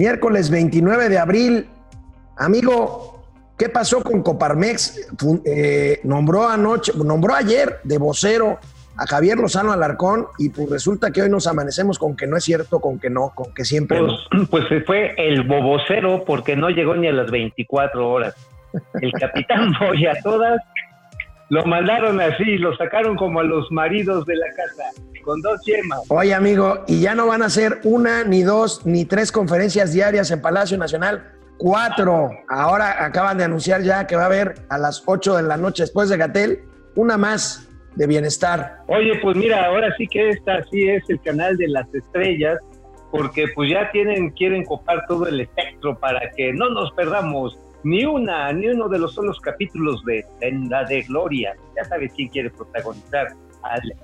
Miércoles 29 de abril. Amigo, ¿qué pasó con Coparmex? Eh, nombró anoche, nombró ayer de vocero a Javier Lozano Alarcón y pues resulta que hoy nos amanecemos con que no es cierto, con que no, con que siempre pues, no. Pues fue el bobocero porque no llegó ni a las 24 horas. El capitán voy a todas lo mandaron así, lo sacaron como a los maridos de la casa, con dos yemas. Oye, amigo, y ya no van a ser una, ni dos, ni tres conferencias diarias en Palacio Nacional, cuatro. Ahora acaban de anunciar ya que va a haber a las ocho de la noche después de Gatel, una más de bienestar. Oye, pues mira, ahora sí que esta sí es el canal de las estrellas, porque pues ya tienen, quieren copar todo el espectro para que no nos perdamos ni una, ni uno de los solos capítulos de Senda de Gloria. Ya sabes quién quiere protagonizar al,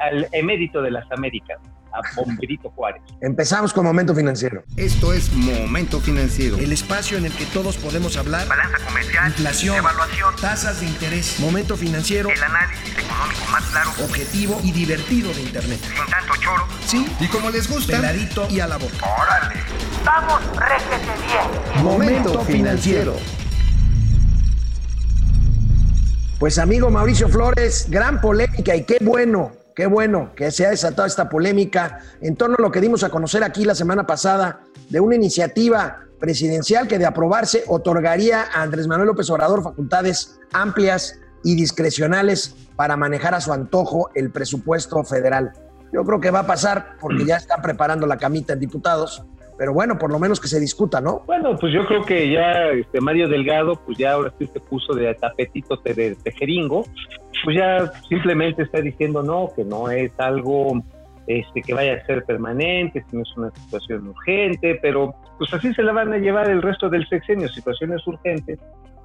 al emérito de las Américas, a Bomberito Juárez. Empezamos con Momento Financiero. Esto es Momento Financiero. El espacio en el que todos podemos hablar. Balanza comercial. Inflación. Evaluación. Tasas de interés. Momento Financiero. El análisis económico más claro. Objetivo y divertido de Internet. Sin tanto choro. Sí. Y como les gusta. Peladito y a la boca. ¡Órale! ¡Vamos, réjete bien! Momento Financiero. Pues amigo Mauricio Flores, gran polémica y qué bueno, qué bueno que se ha desatado esta polémica en torno a lo que dimos a conocer aquí la semana pasada de una iniciativa presidencial que de aprobarse otorgaría a Andrés Manuel López Obrador facultades amplias y discrecionales para manejar a su antojo el presupuesto federal. Yo creo que va a pasar porque ya están preparando la camita en diputados pero bueno, por lo menos que se discuta, ¿no? Bueno, pues yo creo que ya este Mario Delgado, pues ya ahora sí se puso de tapetito de, tejeringo, pues ya simplemente está diciendo no, que no es algo este, que vaya a ser permanente, que no es una situación urgente, pero pues así se la van a llevar el resto del sexenio, situaciones urgentes.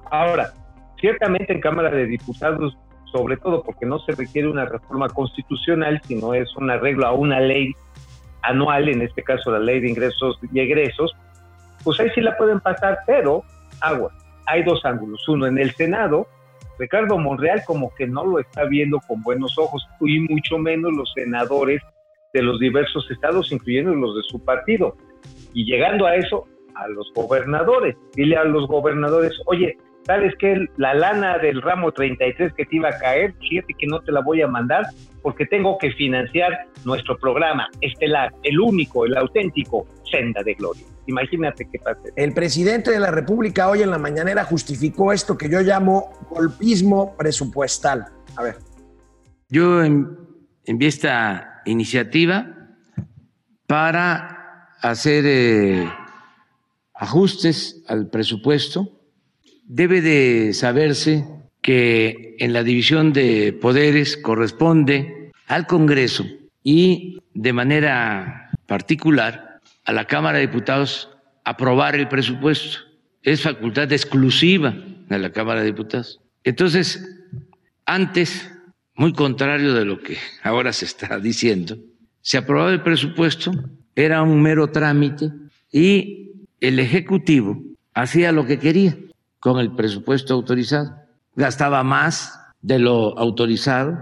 Ahora, ciertamente en Cámara de Diputados, sobre todo porque no se requiere una reforma constitucional, sino es un arreglo a una ley anual, en este caso la ley de ingresos y egresos, pues ahí sí la pueden pasar, pero agua. Hay dos ángulos. Uno, en el Senado, Ricardo Monreal como que no lo está viendo con buenos ojos, y mucho menos los senadores de los diversos estados, incluyendo los de su partido. Y llegando a eso, a los gobernadores. Dile a los gobernadores, oye, ¿sabes qué? La lana del ramo 33 que te iba a caer, fíjate que no te la voy a mandar porque tengo que financiar nuestro programa estelar, el único, el auténtico Senda de Gloria. Imagínate qué pasa. El presidente de la República hoy en la mañanera justificó esto que yo llamo golpismo presupuestal. A ver. Yo envié esta iniciativa para hacer eh, ajustes al presupuesto Debe de saberse que en la división de poderes corresponde al Congreso y de manera particular a la Cámara de Diputados aprobar el presupuesto. Es facultad exclusiva de la Cámara de Diputados. Entonces, antes, muy contrario de lo que ahora se está diciendo, se aprobaba el presupuesto, era un mero trámite y el Ejecutivo hacía lo que quería con el presupuesto autorizado. Gastaba más de lo autorizado,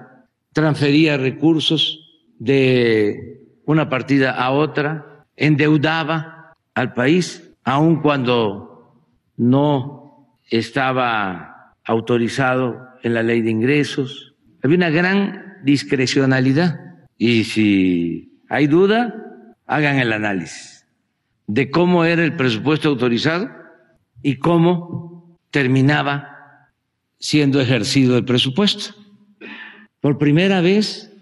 transfería recursos de una partida a otra, endeudaba al país, aun cuando no estaba autorizado en la ley de ingresos. Había una gran discrecionalidad y si hay duda, hagan el análisis de cómo era el presupuesto autorizado y cómo terminaba siendo ejercido el presupuesto. Por primera vez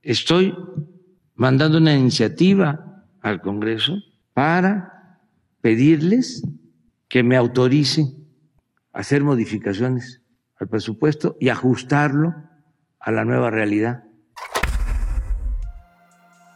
estoy mandando una iniciativa al Congreso para pedirles que me autoricen hacer modificaciones al presupuesto y ajustarlo a la nueva realidad.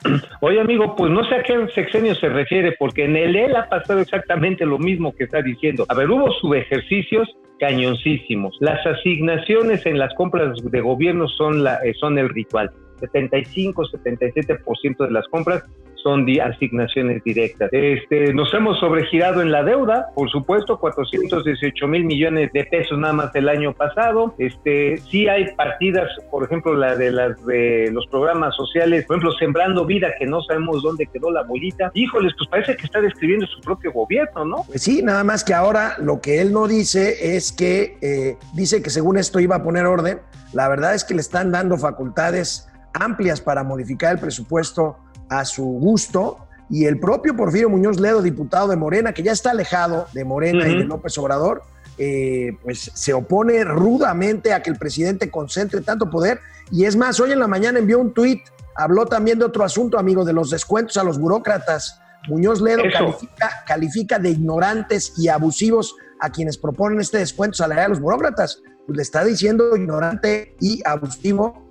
Oye, amigo, pues no sé a qué sexenio se refiere, porque en el él ha pasado exactamente lo mismo que está diciendo. A ver, hubo subejercicios cañoncísimos. Las asignaciones en las compras de gobierno son, la, eh, son el ritual. 75, 77% de las compras son asignaciones directas. Este, nos hemos sobregirado en la deuda, por supuesto, 418 mil millones de pesos nada más el año pasado. Este, sí hay partidas, por ejemplo, la de las de los programas sociales, por ejemplo, Sembrando Vida, que no sabemos dónde quedó la bolita. Híjoles, pues parece que está describiendo su propio gobierno, ¿no? Pues sí, nada más que ahora lo que él no dice es que eh, dice que según esto iba a poner orden. La verdad es que le están dando facultades amplias para modificar el presupuesto a su gusto. Y el propio Porfirio Muñoz Ledo, diputado de Morena, que ya está alejado de Morena y de. López Obrador, eh, pues se opone rudamente a que el presidente concentre tanto poder. Y es más, hoy en la mañana envió un tuit, habló también de otro asunto, amigo, de los descuentos a los burócratas. Muñoz Ledo califica, califica de ignorantes y abusivos a quienes proponen este descuento salarial a los burócratas. Pues le está diciendo ignorante y abusivo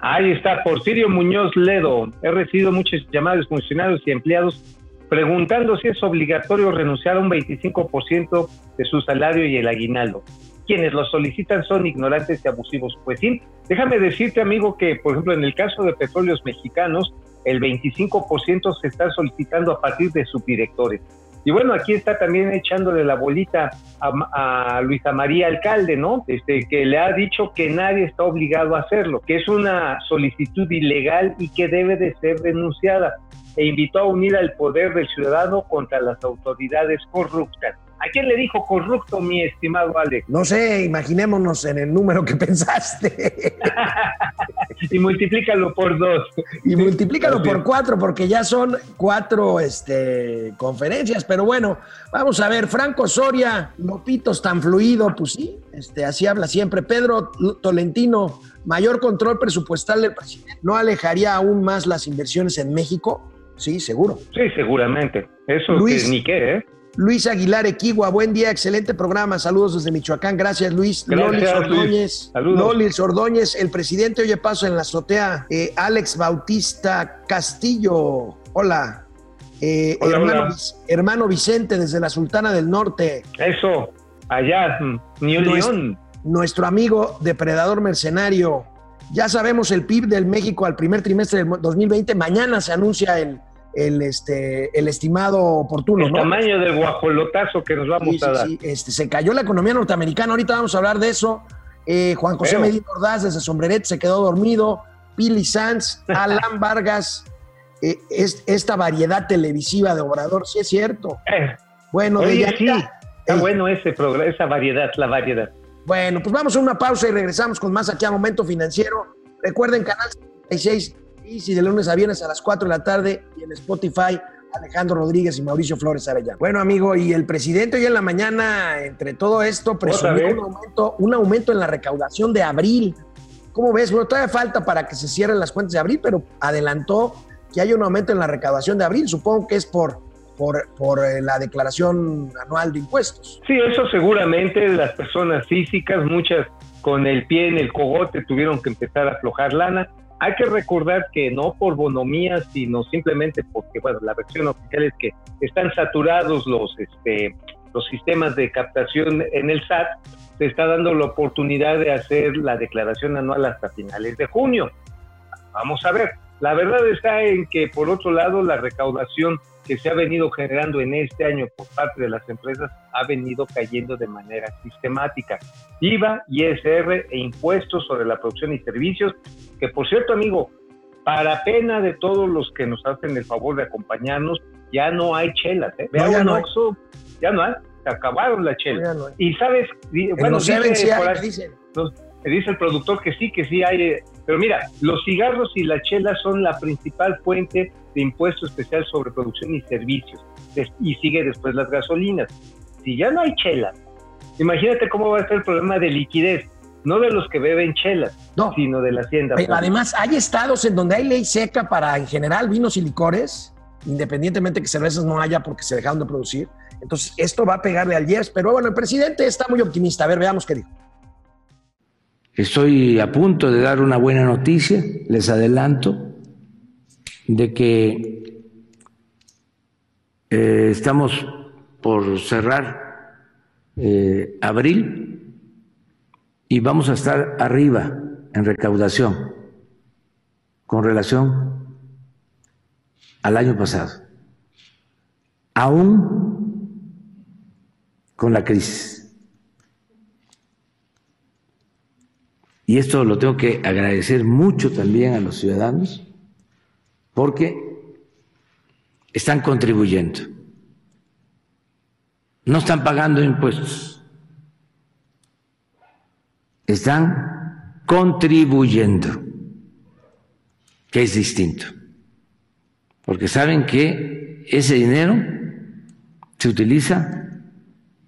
Ahí está, Porfirio Muñoz Ledo. He recibido muchas llamadas de funcionarios y empleados preguntando si es obligatorio renunciar a un 25% de su salario y el aguinaldo. Quienes lo solicitan son ignorantes y abusivos. Pues sí, déjame decirte, amigo, que por ejemplo en el caso de petróleos mexicanos, el 25% se está solicitando a partir de subdirectores. Y bueno, aquí está también echándole la bolita a, a, Luisa María Alcalde, ¿no? Este, que le ha dicho que nadie está obligado a hacerlo, que es una solicitud ilegal y que debe de ser denunciada. E invitó a unir al poder del ciudadano contra las autoridades corruptas. ¿A quién le dijo corrupto, mi estimado Alex? No sé, imaginémonos en el número que pensaste. y multiplícalo por dos. Y multiplícalo por cuatro, porque ya son cuatro este, conferencias. Pero bueno, vamos a ver, Franco Soria, Lopitos tan fluido, pues sí, este, así habla siempre. Pedro Tolentino, mayor control presupuestal del presidente, ¿no alejaría aún más las inversiones en México? Sí, seguro. Sí, seguramente. Eso Luis, que ni qué, ¿eh? Luis Aguilar Equigua, buen día, excelente programa. Saludos desde Michoacán. Gracias, Luis. Gracias, Lolis Ordóñez. Lolis Ordóñez, el presidente oye paso en la azotea. Eh, Alex Bautista Castillo. Hola. Eh, hola, hermano, hola. hermano, Vicente, desde la Sultana del Norte. Eso, allá, New nuestro, León. Nuestro amigo depredador mercenario. Ya sabemos el PIB del México al primer trimestre del 2020. Mañana se anuncia el, el, este, el estimado oportuno. El ¿no? tamaño del guajolotazo que nos vamos sí, a dar. Sí, este, se cayó la economía norteamericana, ahorita vamos a hablar de eso. Eh, Juan José Pero. Medina Ordaz desde Sombreret se quedó dormido. Pili Sanz, Alan Vargas, eh, es, esta variedad televisiva de Obrador, sí es cierto. Eh, Bueno, oye, de sí, está bueno ese programa, esa variedad, la variedad. Bueno, pues vamos a una pausa y regresamos con más aquí a Momento Financiero. Recuerden, canal 76 y si de lunes a viernes a las 4 de la tarde y en Spotify, Alejandro Rodríguez y Mauricio Flores Arellano. Bueno, amigo, y el presidente hoy en la mañana, entre todo esto, presumió un aumento, un aumento en la recaudación de abril. ¿Cómo ves? Bueno, todavía falta para que se cierren las cuentas de abril, pero adelantó que hay un aumento en la recaudación de abril. Supongo que es por, por, por eh, la declaración anual de impuestos. Sí, eso seguramente las personas físicas, muchas con el pie en el cogote, tuvieron que empezar a aflojar lana. Hay que recordar que no por bonomía, sino simplemente porque, bueno, la versión oficial es que están saturados los, este, los sistemas de captación en el SAT, se está dando la oportunidad de hacer la declaración anual hasta finales de junio. Vamos a ver. La verdad está en que, por otro lado, la recaudación que se ha venido generando en este año por parte de las empresas ha venido cayendo de manera sistemática. IVA, ISR e impuestos sobre la producción y servicios, que por cierto, amigo, para pena de todos los que nos hacen el favor de acompañarnos, ya no hay chelas, ¿eh? No, ya, no hay. Ya no hay, se acabaron las chelas. No, y sabes, bueno, no dice, sí hay, ahí, dicen. Dice el productor que sí, que sí hay, pero mira, los cigarros y la chela son la principal fuente de impuesto especial sobre producción y servicios, y sigue después las gasolinas. Si ya no hay chela, imagínate cómo va a estar el problema de liquidez, no de los que beben chelas, no. sino de la hacienda. Pero además, hay estados en donde hay ley seca para, en general, vinos y licores, independientemente que cervezas no haya porque se dejaron de producir. Entonces, esto va a pegarle al IEPS, pero bueno, el presidente está muy optimista. A ver, veamos qué dijo. Estoy a punto de dar una buena noticia, les adelanto, de que eh, estamos por cerrar eh, abril y vamos a estar arriba en recaudación con relación al año pasado, aún con la crisis. Y esto lo tengo que agradecer mucho también a los ciudadanos porque están contribuyendo. No están pagando impuestos. Están contribuyendo, que es distinto. Porque saben que ese dinero se utiliza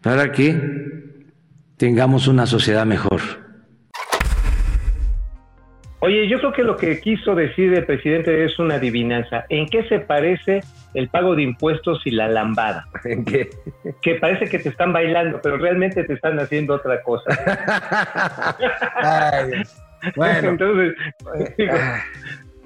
para que tengamos una sociedad mejor. Oye, yo creo que lo que quiso decir el presidente es una adivinanza. ¿En qué se parece el pago de impuestos y la lambada? ¿En qué? Que parece que te están bailando, pero realmente te están haciendo otra cosa. Ay, bueno, Entonces, digo,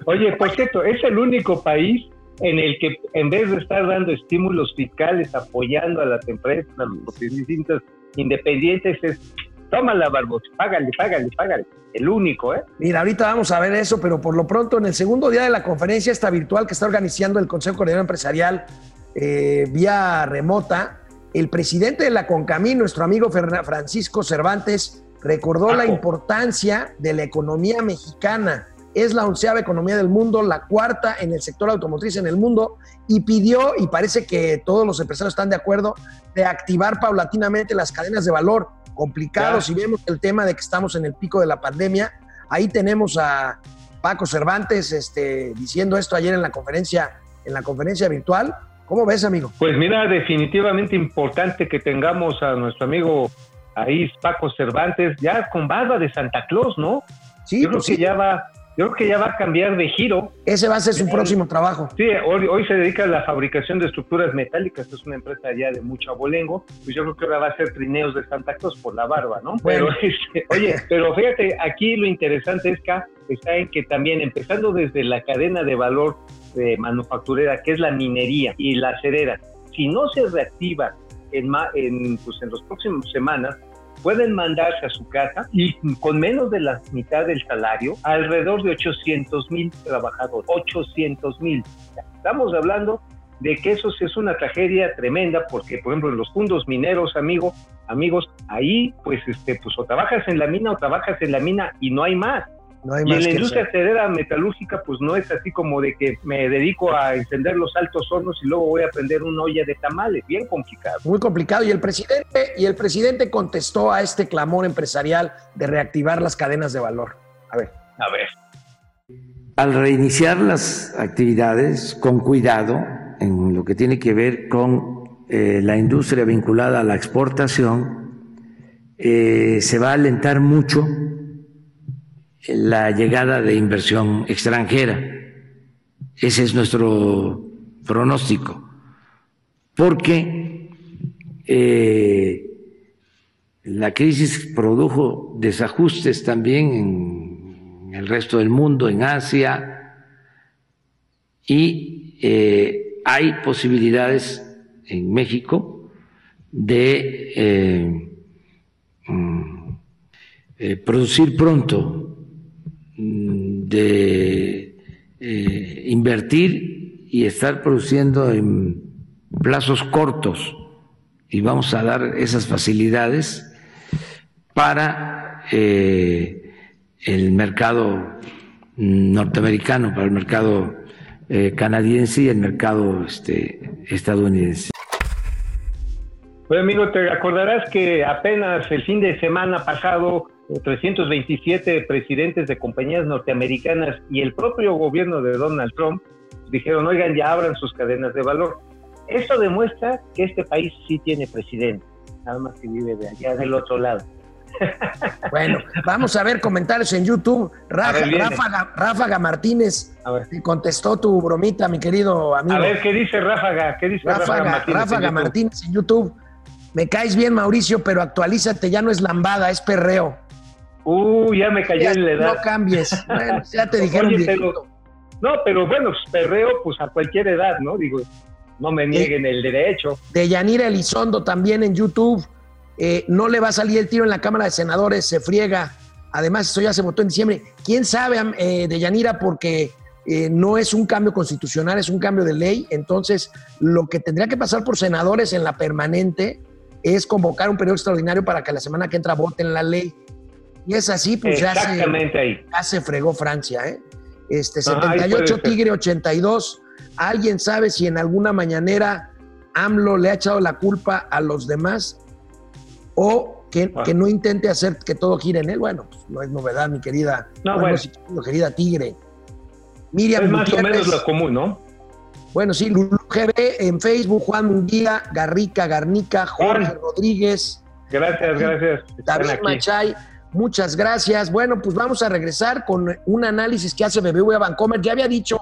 oye, por cierto, es el único país en el que en vez de estar dando estímulos fiscales, apoyando a las empresas, a los distintos independientes, es tómala, Barbosa, págale, págale, págale. El único, ¿eh? mira, ahorita vamos a ver eso, pero por lo pronto, en el segundo día de la conferencia esta virtual que está organizando el Consejo Coordinador Empresarial eh, vía remota, el presidente de la CONCAMI, nuestro amigo Francisco Cervantes, recordó la importancia de la economía mexicana. Es la onceava economía del mundo, la cuarta en el sector automotriz en el mundo, y pidió, y parece que todos los empresarios están de acuerdo, de activar paulatinamente las cadenas de valor. Complicado, si vemos el tema de que estamos en el pico de la pandemia, ahí tenemos a Paco Cervantes este, diciendo esto ayer en la conferencia, en la conferencia virtual. ¿Cómo ves, amigo? Pues mira, definitivamente importante que tengamos a nuestro amigo ahí, Paco Cervantes, ya con barba de Santa Claus, ¿no? Sí, yo creo pues que sí, ya va, yo creo que ya va a cambiar de giro. ese va a ser su próximo trabajo. Sí, hoy, hoy se dedica a la fabricación de estructuras metálicas, es una empresa ya de mucho abolengo, pues yo creo que ahora va a ser trineos de Santa Claus por la barba, ¿no? Bueno. Pero, este, oye, pero fíjate, aquí lo interesante es que está en que también, empezando desde la cadena de valor de manufacturera, que es la minería y la acerera, si no se reactiva en, ma- en, pues, en las próximas semanas, pueden mandarse a su casa y con menos de la mitad del salario, alrededor de 800 mil trabajadores. 800 mil. Estamos hablando de que eso es una tragedia tremenda porque, por ejemplo, en los fundos mineros, amigo, amigos, ahí pues este pues o trabajas en la mina o trabajas en la mina y no hay más. No hay Y más en la industria hacer. acerera metalúrgica, pues no es así como de que me dedico a encender los altos hornos y luego voy a prender una olla de tamales. Bien complicado. Muy complicado. Y el presidente, y el presidente contestó a este clamor empresarial de reactivar las cadenas de valor. A ver. A ver. Al reiniciar las actividades con cuidado en lo que tiene que ver con eh, la industria vinculada a la exportación, eh, se va a alentar mucho la llegada de inversión extranjera. Ese es nuestro pronóstico. Porque eh, la crisis produjo desajustes también en el resto del mundo, en Asia, y eh, hay posibilidades en México de eh, mm, producir pronto, de eh, invertir y estar produciendo en plazos cortos y vamos a dar esas facilidades para eh, el mercado norteamericano, para el mercado eh, canadiense y el mercado este, estadounidense. Pues amigo, te acordarás que apenas el fin de semana pasado, 327 presidentes de compañías norteamericanas y el propio gobierno de Donald Trump dijeron, oigan, ya abran sus cadenas de valor. Esto demuestra que este país sí tiene presidente, nada más que vive de allá del otro lado. Bueno, vamos a ver comentarios en YouTube. Rafa, ver. Ráfaga, Ráfaga Martínez te contestó tu bromita, mi querido amigo. A ver, ¿qué dice Ráfaga? ¿Qué dice Ráfaga, Ráfaga, Martínez en Ráfaga YouTube? Martínez en YouTube. Me caes bien, Mauricio, pero actualízate, ya no es lambada, es perreo. Uh, ya me cayó en la edad. no cambies. Bueno, ya te dijeron Oye, pero- No, pero bueno, pues, perreo pues a cualquier edad, ¿no? Digo, no me nieguen el derecho. de Yanira Elizondo también en YouTube. Eh, no le va a salir el tiro en la Cámara de Senadores, se friega. Además, eso ya se votó en diciembre. ¿Quién sabe eh, de Yanira? Porque eh, no es un cambio constitucional, es un cambio de ley. Entonces, lo que tendría que pasar por senadores en la permanente es convocar un periodo extraordinario para que la semana que entra voten la ley. Y es así, pues ya se, ahí. ya se fregó Francia, ¿eh? Este, Ajá, ahí 78 puede ser. Tigre 82. ¿Alguien sabe si en alguna mañanera AMLO le ha echado la culpa a los demás o que, Ah. que no intente hacer que todo gire en él? Bueno, pues no es novedad, mi querida, No, bueno, bueno. querida Tigre. Miriam Es más o Gutiérrez. menos lo común, ¿no? Bueno, sí, Lulu GB en Facebook, Juan Munguía, Garrica, Garnica, Jorge. Rodríguez, Gracias, gracias. Están David aquí. Muchas gracias. Bueno, pues vamos a regresar con un análisis que hace BBVA Bancomer. Ya había dicho,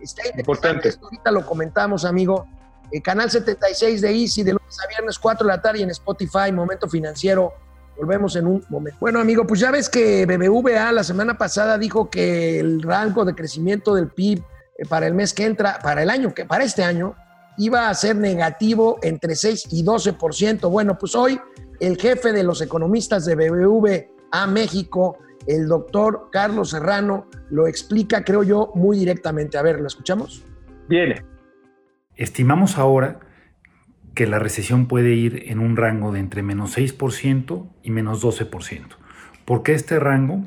está Importante. esto ahorita lo comentamos, amigo. Eh, canal 76 de Easy, de lunes a viernes, 4 de la tarde y en Spotify, Momento Financiero. Volvemos en un momento. Bueno, amigo, pues ya ves que BBVA la semana pasada dijo que el rango de crecimiento del PIB eh, para el mes que entra, para el año, que para este año, iba a ser negativo entre 6 y 12%. Bueno, pues hoy el jefe de los economistas de BBVA México, el doctor Carlos Serrano, lo explica, creo yo, muy directamente. A ver, ¿lo escuchamos? Viene. Estimamos ahora que la recesión puede ir en un rango de entre menos 6% y menos 12%. ¿Por qué este rango?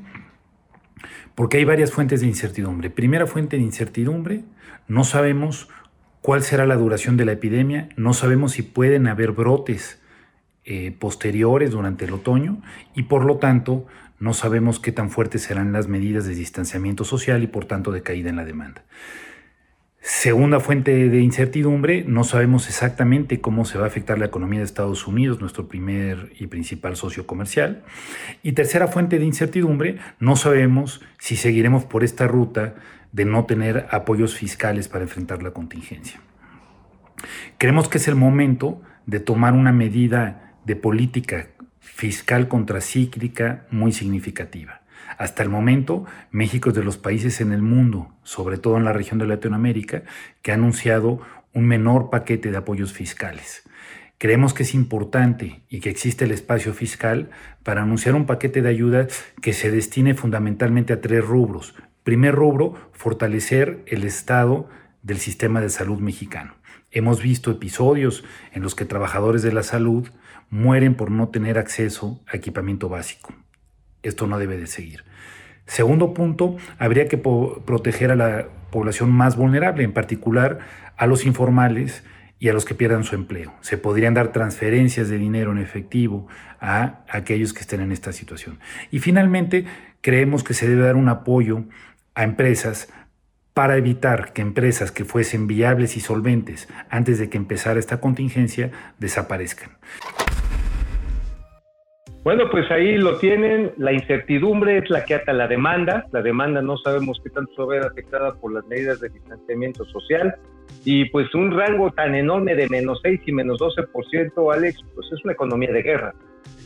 Porque hay varias fuentes de incertidumbre. Primera fuente de incertidumbre, no sabemos cuál será la duración de la epidemia, no sabemos si pueden haber brotes eh, posteriores durante el otoño y por lo tanto no sabemos qué tan fuertes serán las medidas de distanciamiento social y por tanto de caída en la demanda. Segunda fuente de incertidumbre, no sabemos exactamente cómo se va a afectar la economía de Estados Unidos, nuestro primer y principal socio comercial. Y tercera fuente de incertidumbre, no sabemos si seguiremos por esta ruta de no tener apoyos fiscales para enfrentar la contingencia. Creemos que es el momento de tomar una medida de política fiscal contracíclica muy significativa. Hasta el momento, México es de los países en el mundo, sobre todo en la región de Latinoamérica, que ha anunciado un menor paquete de apoyos fiscales. Creemos que es importante y que existe el espacio fiscal para anunciar un paquete de ayuda que se destine fundamentalmente a tres rubros. Primer rubro, fortalecer el estado del sistema de salud mexicano. Hemos visto episodios en los que trabajadores de la salud mueren por no tener acceso a equipamiento básico. Esto no debe de seguir. Segundo punto, habría que proteger a la población más vulnerable, en particular a los informales y a los que pierdan su empleo. Se podrían dar transferencias de dinero en efectivo a aquellos que estén en esta situación. Y finalmente, creemos que se debe dar un apoyo a empresas para evitar que empresas que fuesen viables y solventes antes de que empezara esta contingencia desaparezcan. Bueno, pues ahí lo tienen. La incertidumbre es la que ata la demanda. La demanda no sabemos qué tanto se va a ver afectada por las medidas de distanciamiento social. Y pues un rango tan enorme de menos 6 y menos 12%, Alex, pues es una economía de guerra.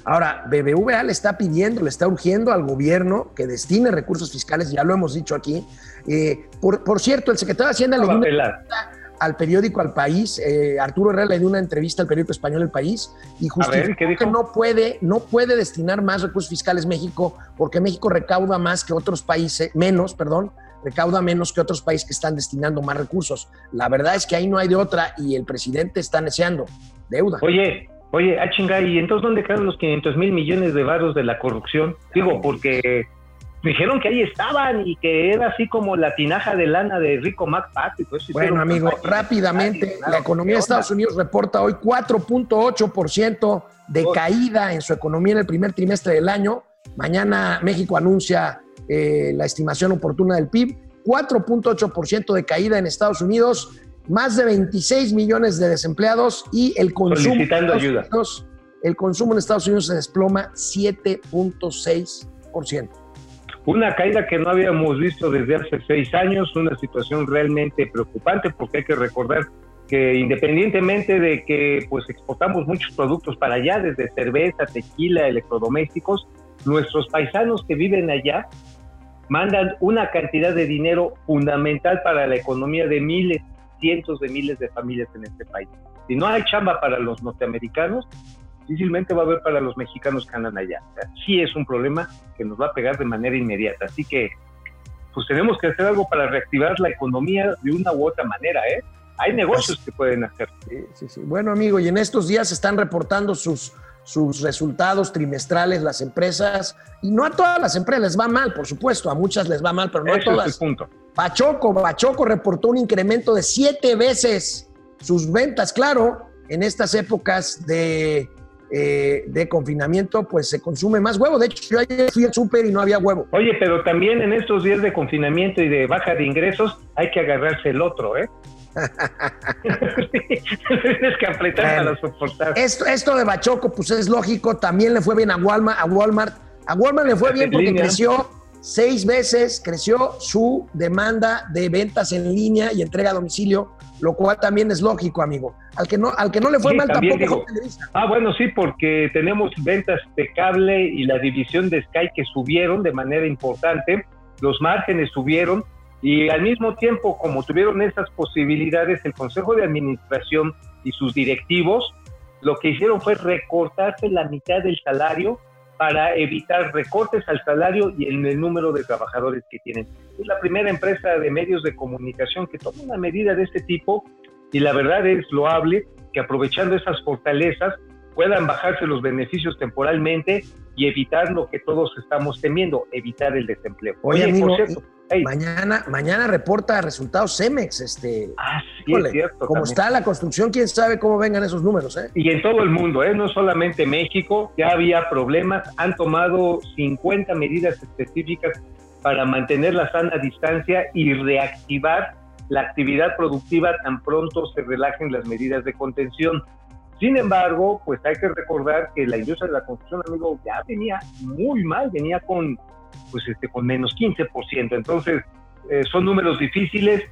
Ahora, BBVA le está pidiendo, le está urgiendo al gobierno que destine recursos fiscales, ya lo hemos dicho aquí. Eh, por, por cierto, el secretario de Hacienda le No dio una pelar. Al periódico Al País, eh, Arturo Herrera le dio una entrevista al periódico español El País y justificó que no puede, no puede destinar más recursos fiscales México porque México recauda más que otros países, menos, perdón, recauda menos que otros países que están destinando más recursos. La verdad es que ahí no hay de otra y el presidente está neceando deuda. Oye, oye, ah, chinga, ¿y entonces dónde quedan los 500 mil millones de varos de la corrupción? Digo, porque dijeron que ahí estaban y que era así como la tinaja de lana de Rico. Pues, Bueno, amigo, rápidamente, la economía de ¿qué Estados? Unidos reporta hoy 4.8% de caída en su economía en el primer trimestre del año. Mañana México anuncia eh, la estimación oportuna del PIB. 4.8% de caída en Estados Unidos, más de 26 millones de desempleados y el consumo, en Solicitando Estados ayuda. Unidos- el consumo en Estados Unidos se desploma 7.6%. Una caída que no habíamos visto desde hace seis años, una situación realmente preocupante porque hay que recordar que independientemente de que pues exportamos muchos productos para allá, desde cerveza, tequila, electrodomésticos, nuestros paisanos que viven allá mandan una cantidad de dinero fundamental para la economía de miles, cientos de miles de familias en este país. Si no hay chamba para los norteamericanos, difícilmente va a haber para los mexicanos que andan allá. O sea, sí es un problema que nos va a pegar de manera inmediata. Así que, pues tenemos que hacer algo para reactivar la economía de una u otra manera, ¿eh? Hay negocios que pueden hacer. Sí, sí, sí. Bueno, amigo, y en estos días están reportando sus, sus resultados trimestrales las empresas, y no a todas las empresas les va mal, por supuesto, a muchas les va mal, pero no a Eso es todas. el punto. Pachoco, Pachoco reportó un incremento de siete veces sus ventas, claro, en estas épocas de, eh, de confinamiento, pues se consume más huevo. De hecho, yo ayer fui al súper y no había huevo. Oye, pero también en estos días de confinamiento y de baja de ingresos hay que agarrarse el otro, ¿eh? Tienes que apretar Bueno. para soportar. Esto, esto de Bachoco, pues es lógico, también le fue bien a Walmart, a Walmart. A Walmart le fue bien porque Línea. creció seis veces, creció su demanda de ventas en línea y entrega a domicilio, lo cual también es lógico, amigo. Al que no, al que no le fue Sí, mal tampoco digo. Ah, bueno, sí, porque tenemos ventas de cable y la división de Sky que subieron de manera importante, los márgenes subieron y al mismo tiempo, como tuvieron esas posibilidades, el Consejo de Administración y sus directivos lo que hicieron fue recortarse la mitad del salario para evitar recortes al salario y en el número de trabajadores que tienen. Es la primera empresa de medios de comunicación que toma una medida de este tipo y la verdad es loable que aprovechando esas fortalezas puedan bajarse los beneficios temporalmente y evitar lo que todos estamos temiendo, evitar el desempleo. Oye, amigo, por cierto, hey, Mañana, mañana reporta resultados Cemex, este. ah, sí, híjole, es cierto. como también. está la construcción, quién sabe cómo vengan esos números, ¿eh? Y en todo el mundo, ¿eh? no solamente México, ya había problemas, han tomado 50 medidas específicas para mantener la sana distancia y reactivar la actividad productiva tan pronto se relajen las medidas de contención. Sin embargo, pues hay que recordar que la industria de la construcción, amigo, ya venía muy mal, venía con, pues este, con menos 15%. Entonces, eh, son números difíciles.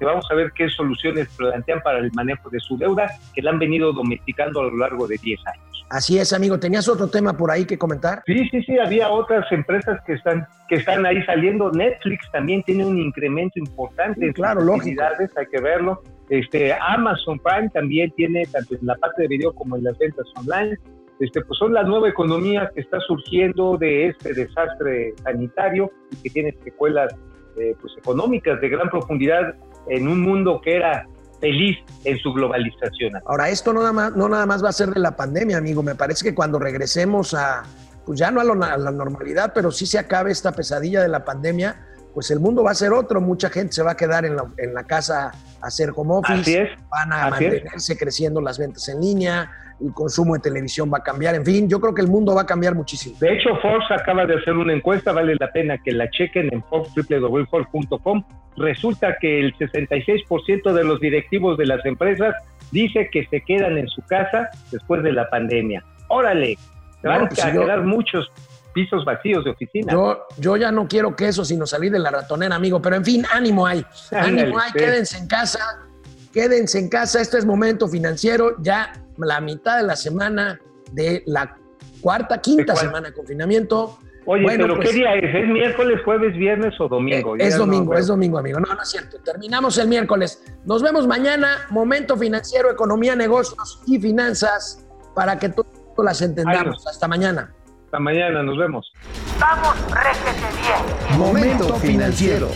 Vamos a ver qué soluciones plantean para el manejo de su deuda, que la han venido domesticando a lo largo de 10 años. Así es, amigo. ¿Tenías otro tema por ahí que comentar? Sí, sí, sí, había otras empresas que están, que están ahí saliendo. Netflix también tiene un incremento importante Sí, en claro, sus lógico. hay que verlo. Este, Amazon Prime también tiene, tanto en la parte de video como en las ventas online. Este, pues son la nueva economía que está surgiendo de este desastre sanitario y que tiene secuelas eh, pues, económicas de gran profundidad en un mundo que era feliz en su globalización. Ahora, esto no nada, más, no nada más va a ser de la pandemia, amigo. Me parece que cuando regresemos a, pues ya no a, lo- a la normalidad, pero sí se acabe esta pesadilla de la pandemia, pues el mundo va a ser otro. Mucha gente se va a quedar en la, en la casa a hacer home office. Así es. Van a así es. mantenerse creciendo las ventas en línea, el consumo de televisión va a cambiar. En fin, yo creo que el mundo va a cambiar muchísimo. De hecho, Forbes acaba de hacer una encuesta, vale la pena que la chequen en Forbes, www.forbes.com. Resulta que el 66% de los directivos de las empresas dice que se quedan en su casa después de la pandemia. Órale, van No, pues a yo- quedar muchos pisos vacíos de oficina. Yo, yo ya no quiero queso sino salir de la ratonera, amigo. Pero en fin, ánimo hay. Ánimo hay, sí. quédense en casa. Quédense en casa. Este es momento financiero. Ya la mitad de la semana de la cuarta, quinta semana de confinamiento. Oye, bueno, pero pues- ¿qué día es? ¿Es miércoles, jueves, viernes o domingo? Eh, Ya es no domingo, es domingo, amigo. No, no es cierto. Terminamos el miércoles. Nos vemos mañana. Momento financiero, economía, negocios y finanzas para que todas las entendamos. Ay, Hasta mañana. Hasta mañana, nos vemos. Vamos, réjete bien. Momento financiero.